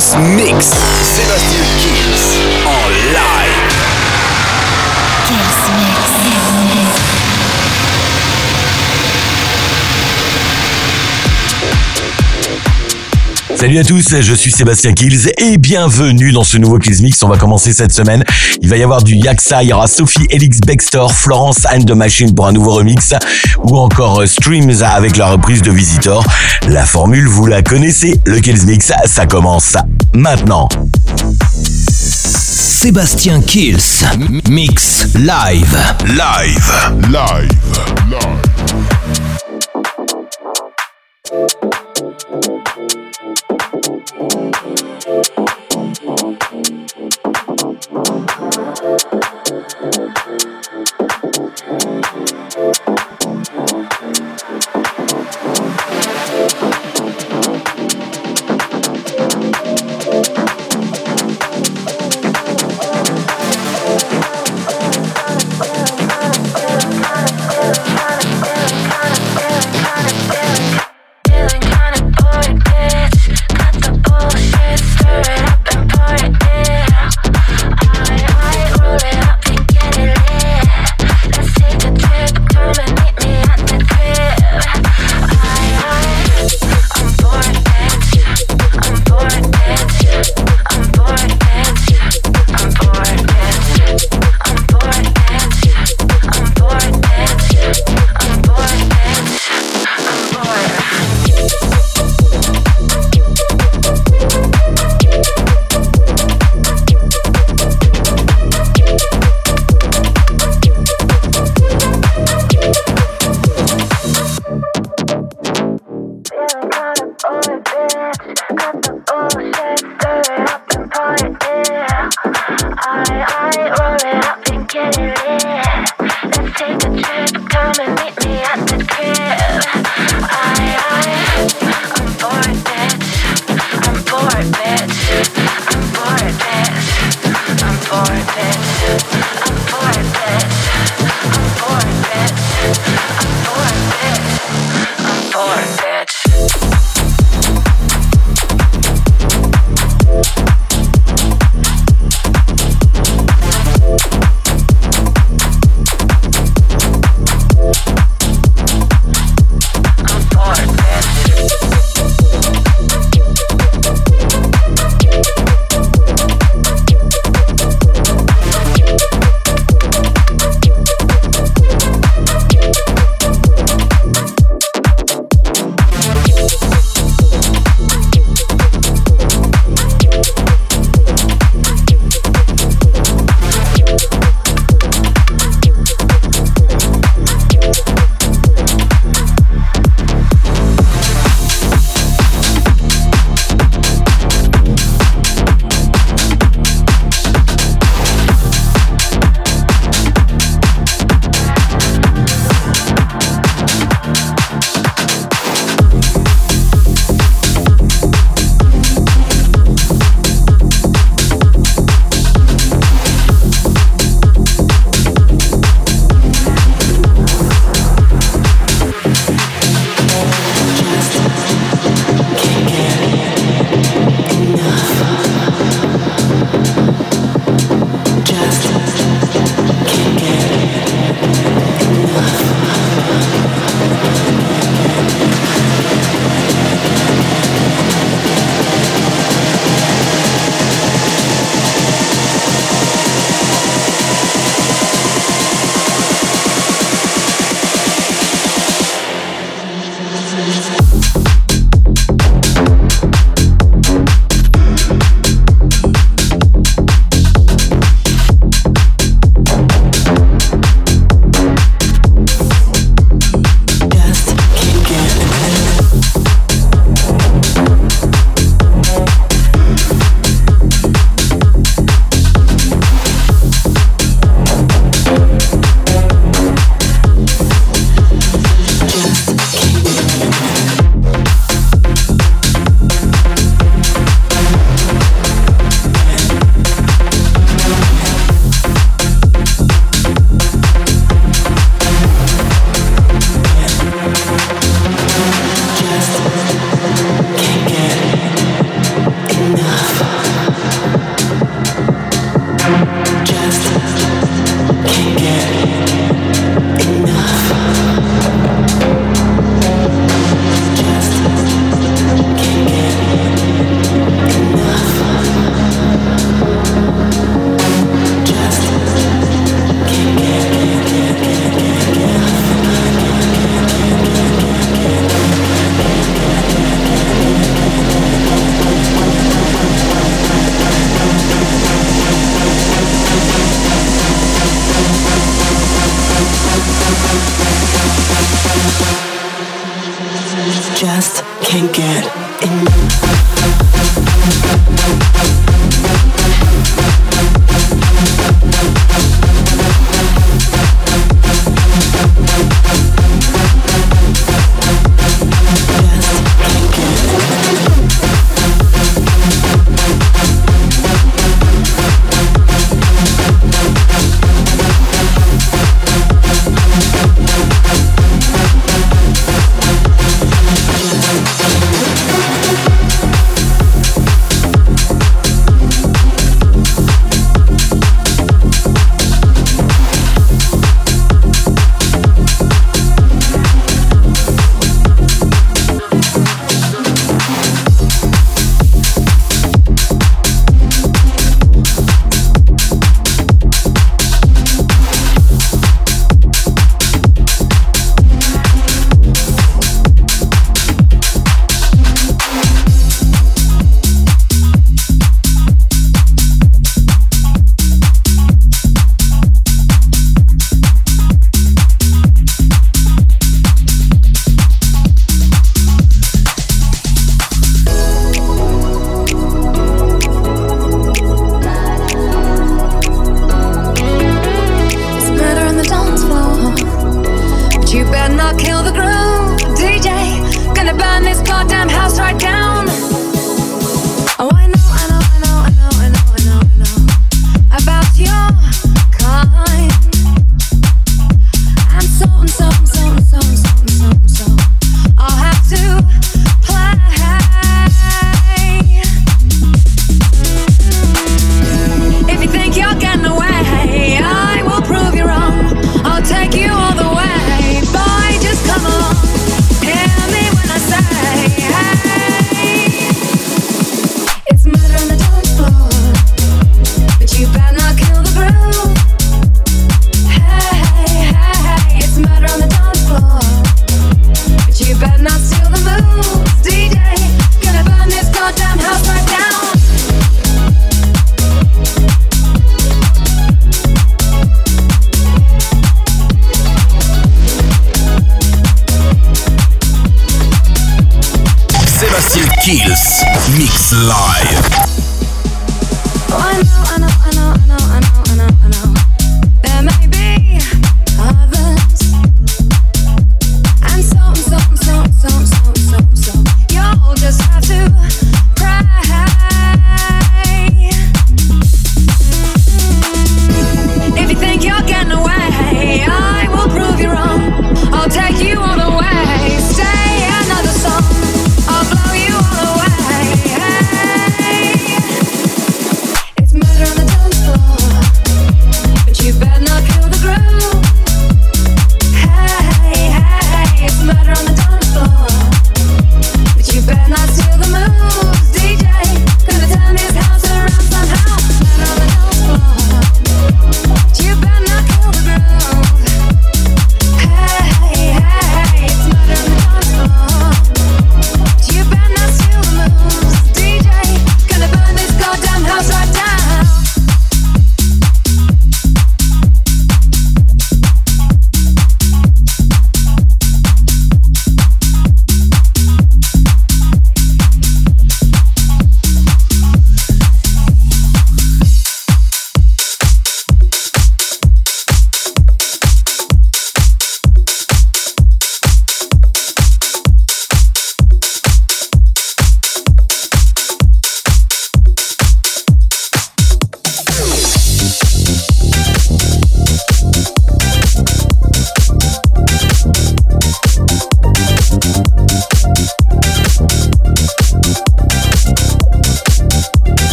Mix. Sébastien Kills Salut à tous, je suis Sébastien Kills et bienvenue dans ce nouveau Kills Mix. On va commencer cette semaine. Il va y avoir du Yaksa, il y aura Sophie Elix Bextor, Florence and the Machine pour un nouveau remix ou encore Streams avec la reprise de Visitor. La formule, vous la connaissez. Le Kills Mix, ça commence maintenant. Sébastien Kills Mix Live. Live. Live. Live.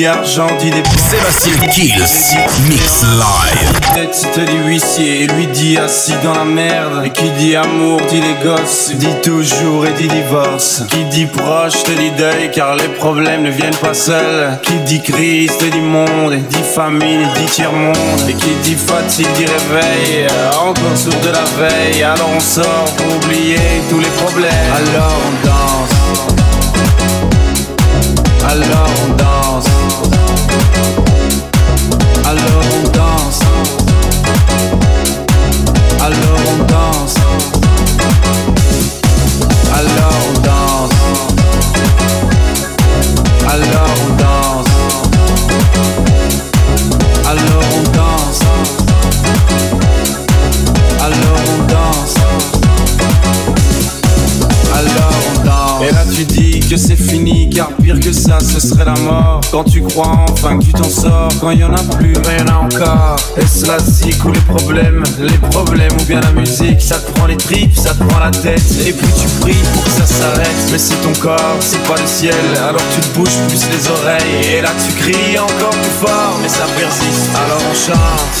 Dit argent dit des Sébastien Kills, mix live. Tête te dit huissier et lui dit assis dans la merde. Et qui dit amour dit les gosses. Dit toujours et dit divorce. Qui dit proche te dit deuil car les problèmes ne viennent pas seuls. Qui dit crise te dit monde. Et dit famine dit tiers-monde. Et qui dit fatigue dit réveil. Encore sourd de la veille. Alors on sort pour oublier tous les problèmes. Alors on danse. Alors on danse. Quand tu crois enfin que tu t'en sors Quand y en a plus, mais y en a encore. Est-ce la zik ou les problèmes? Les problèmes ou bien la musique? Ça te prend les tripes, ça te prend la tête. Et puis tu pries pour que ça s'arrête. Mais c'est ton corps, c'est pas le ciel. Alors tu te bouges plus les oreilles. Et là tu cries encore plus fort. Mais ça persiste, alors on chante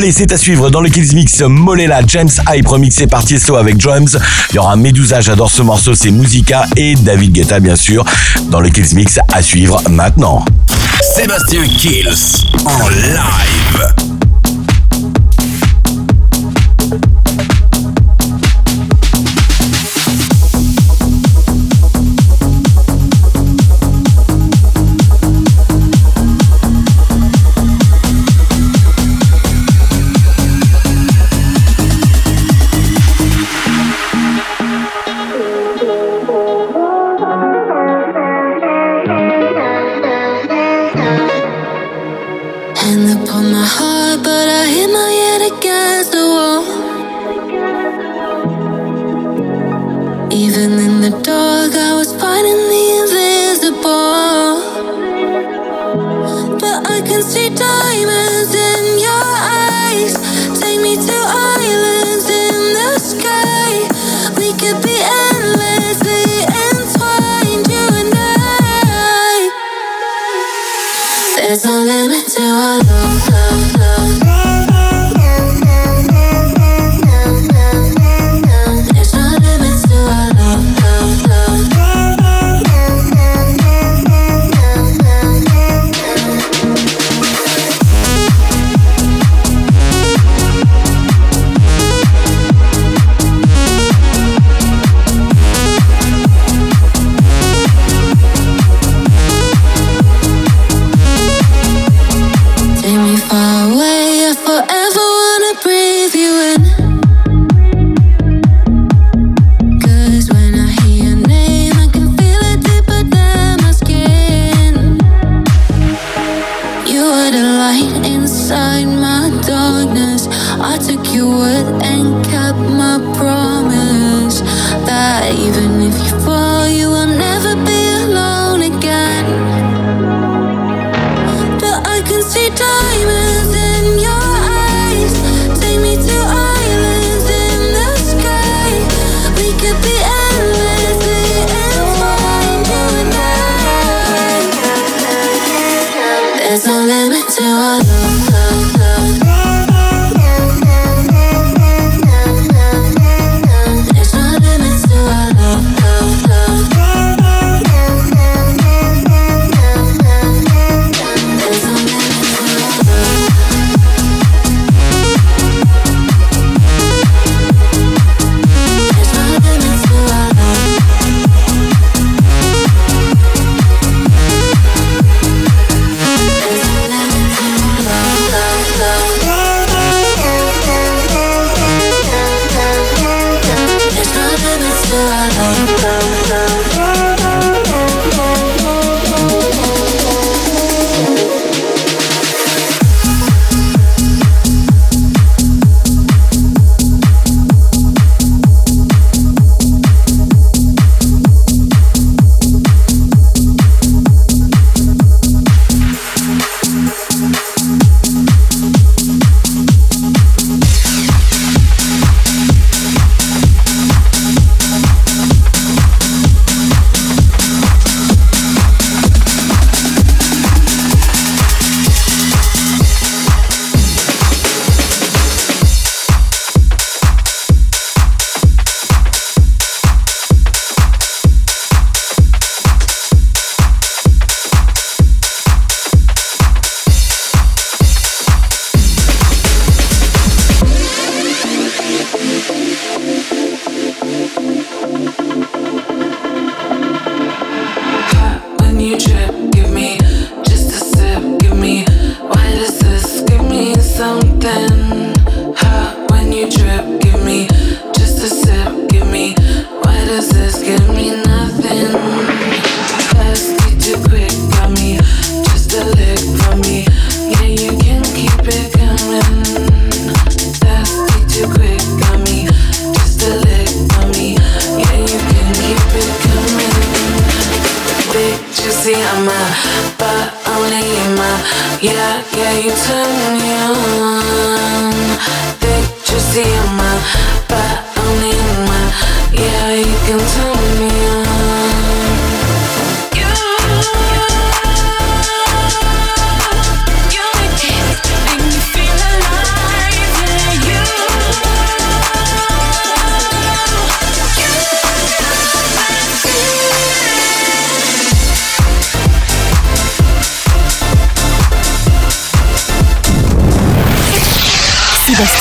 Allez, c'est à suivre dans le Kills Mix Molela, James Hype remixé par Tiesto avec drums. Il y aura Medusa, j'adore ce morceau, c'est Musica et David Guetta bien sûr dans le Kills Mix à suivre maintenant. Sébastien Kills en live.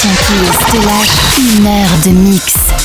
Te lâche une heure de mix.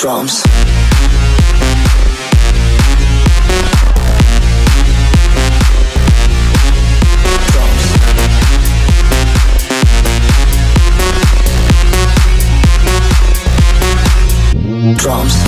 Drums. Drums. The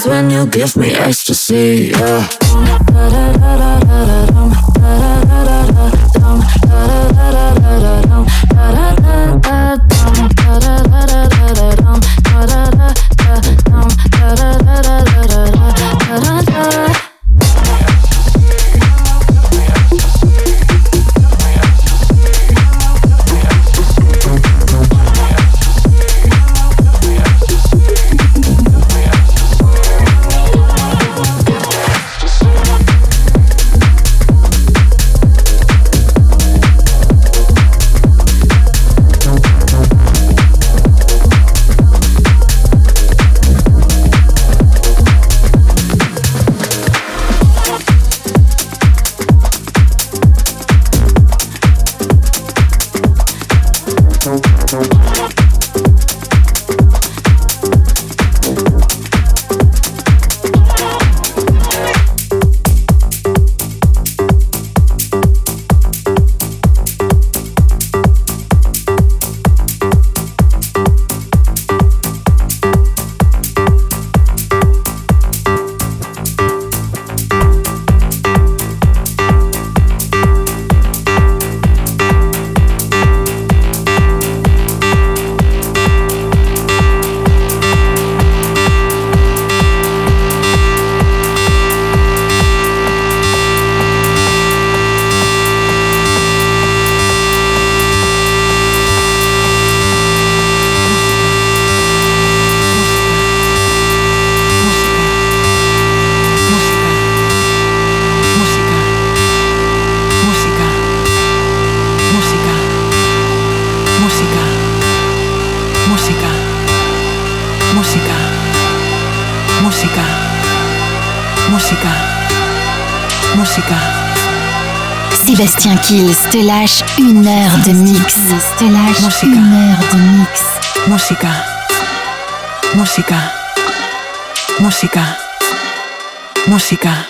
is when you give me ecstasy, yeah. Música. Sébastien Kills te lâche une heure de mix. Te lâche une heure de mix. Música. Música. Música. Música.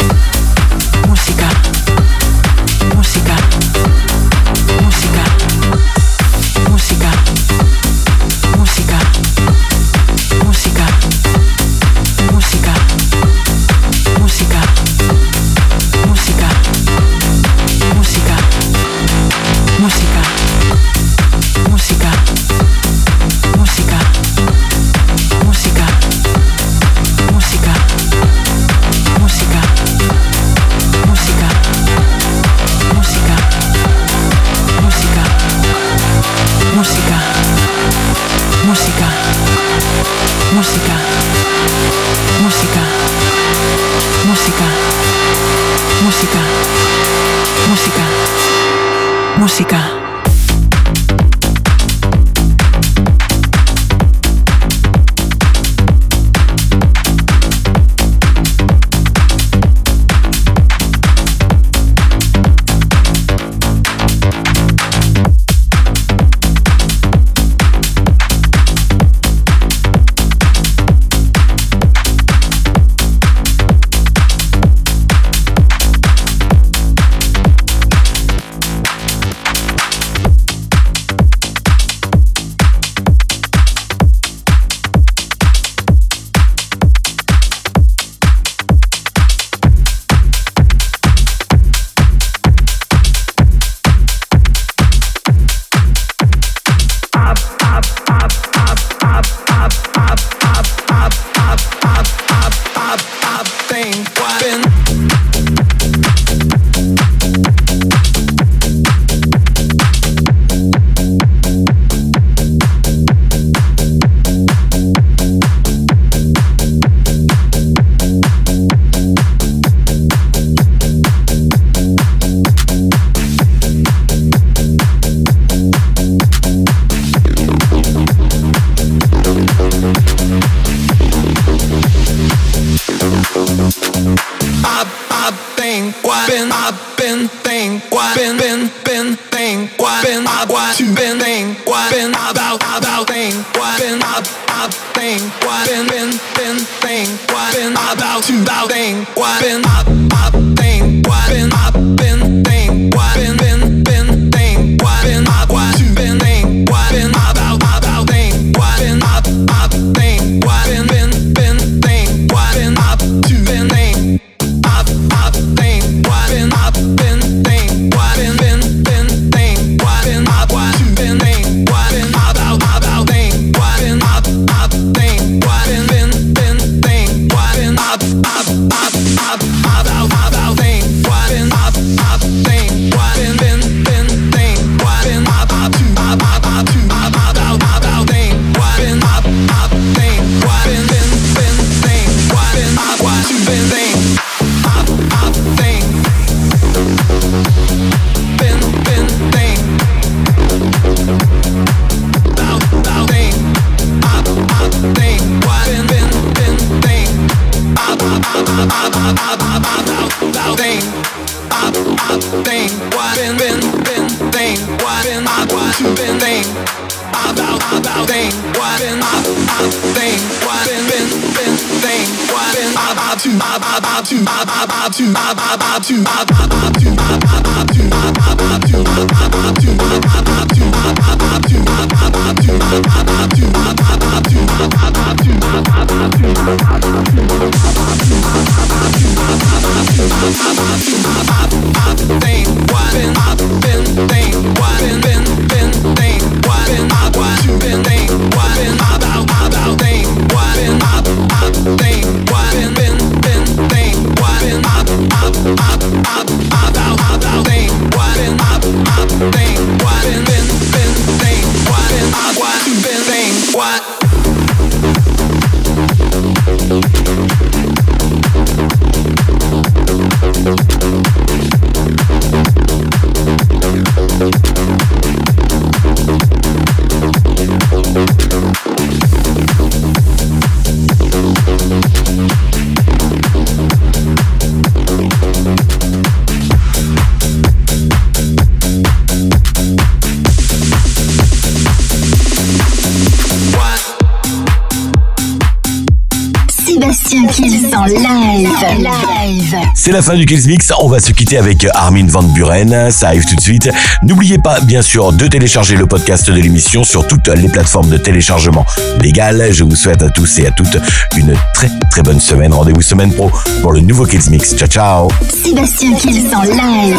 Música. C'est la fin du Kills Mix. On va se quitter avec euh, Armin Van Buren. Ça arrive tout de suite. N'oubliez pas, bien sûr, de télécharger le podcast de l'émission sur toutes les plateformes de téléchargement légales. Je vous souhaite à tous et à toutes une très très bonne semaine. Rendez-vous semaine pro pour le nouveau Kills Mix. Ciao ciao. Sébastien Kills en live.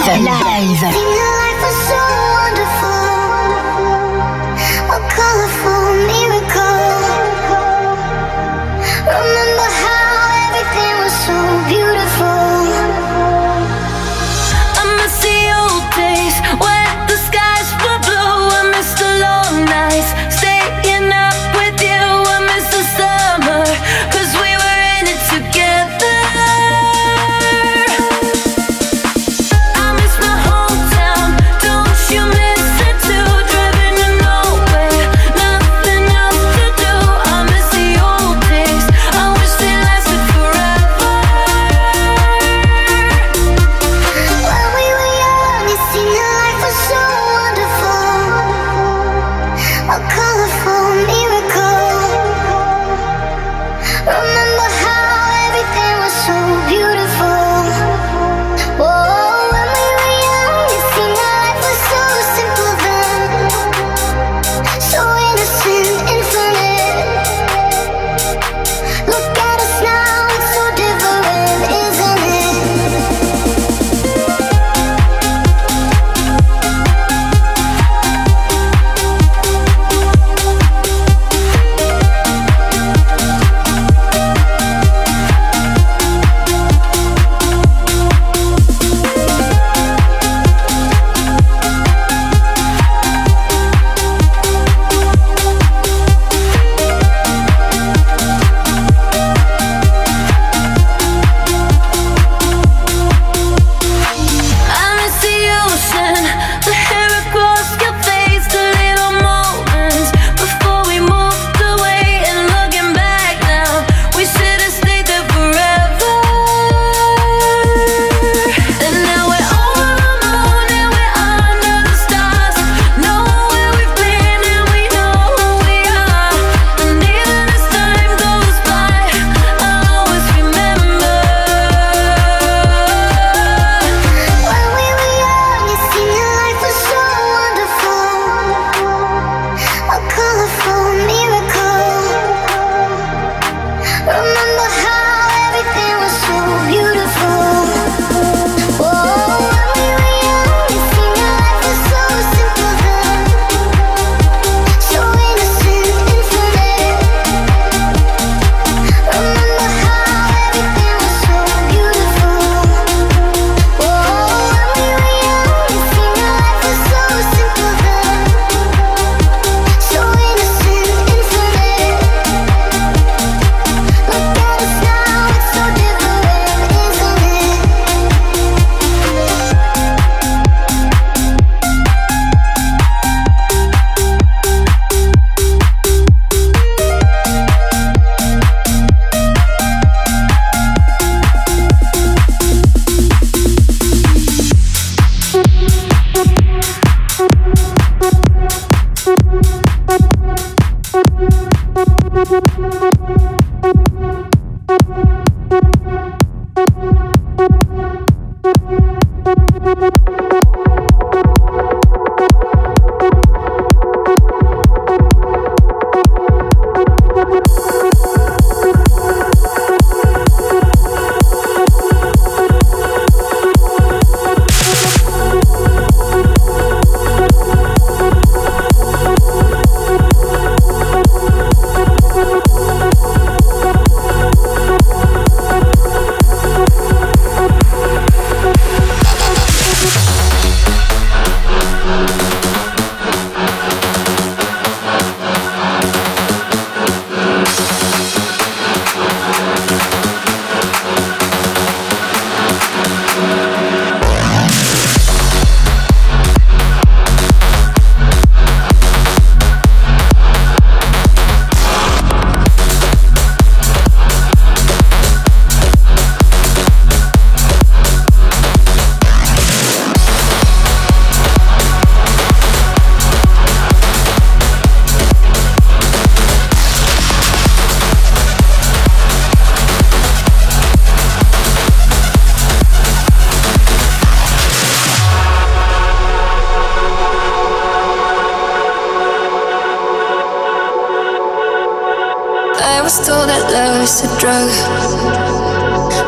I was told that love is a drug.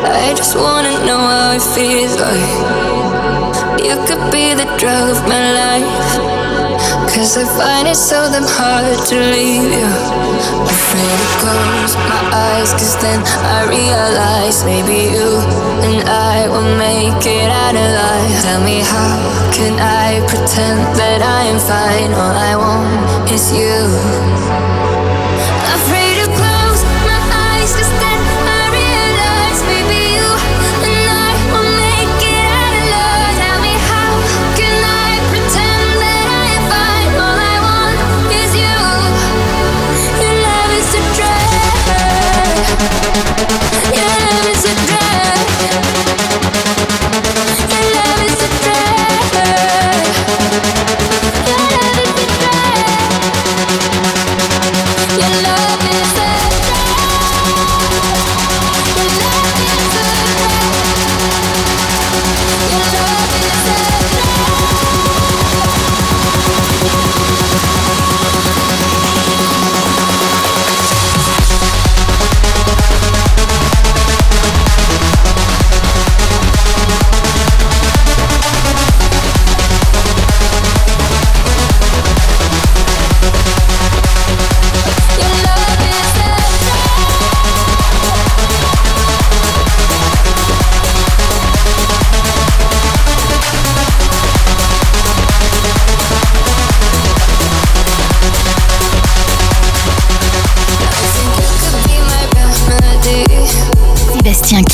I just wanna know how it feels like. You could be the drug of my life. Cause I find it so damn hard to leave you. Afraid to close my eyes, cause then I realize maybe you and I will make it out alive. Tell me how can I pretend that I am fine? All I want is you.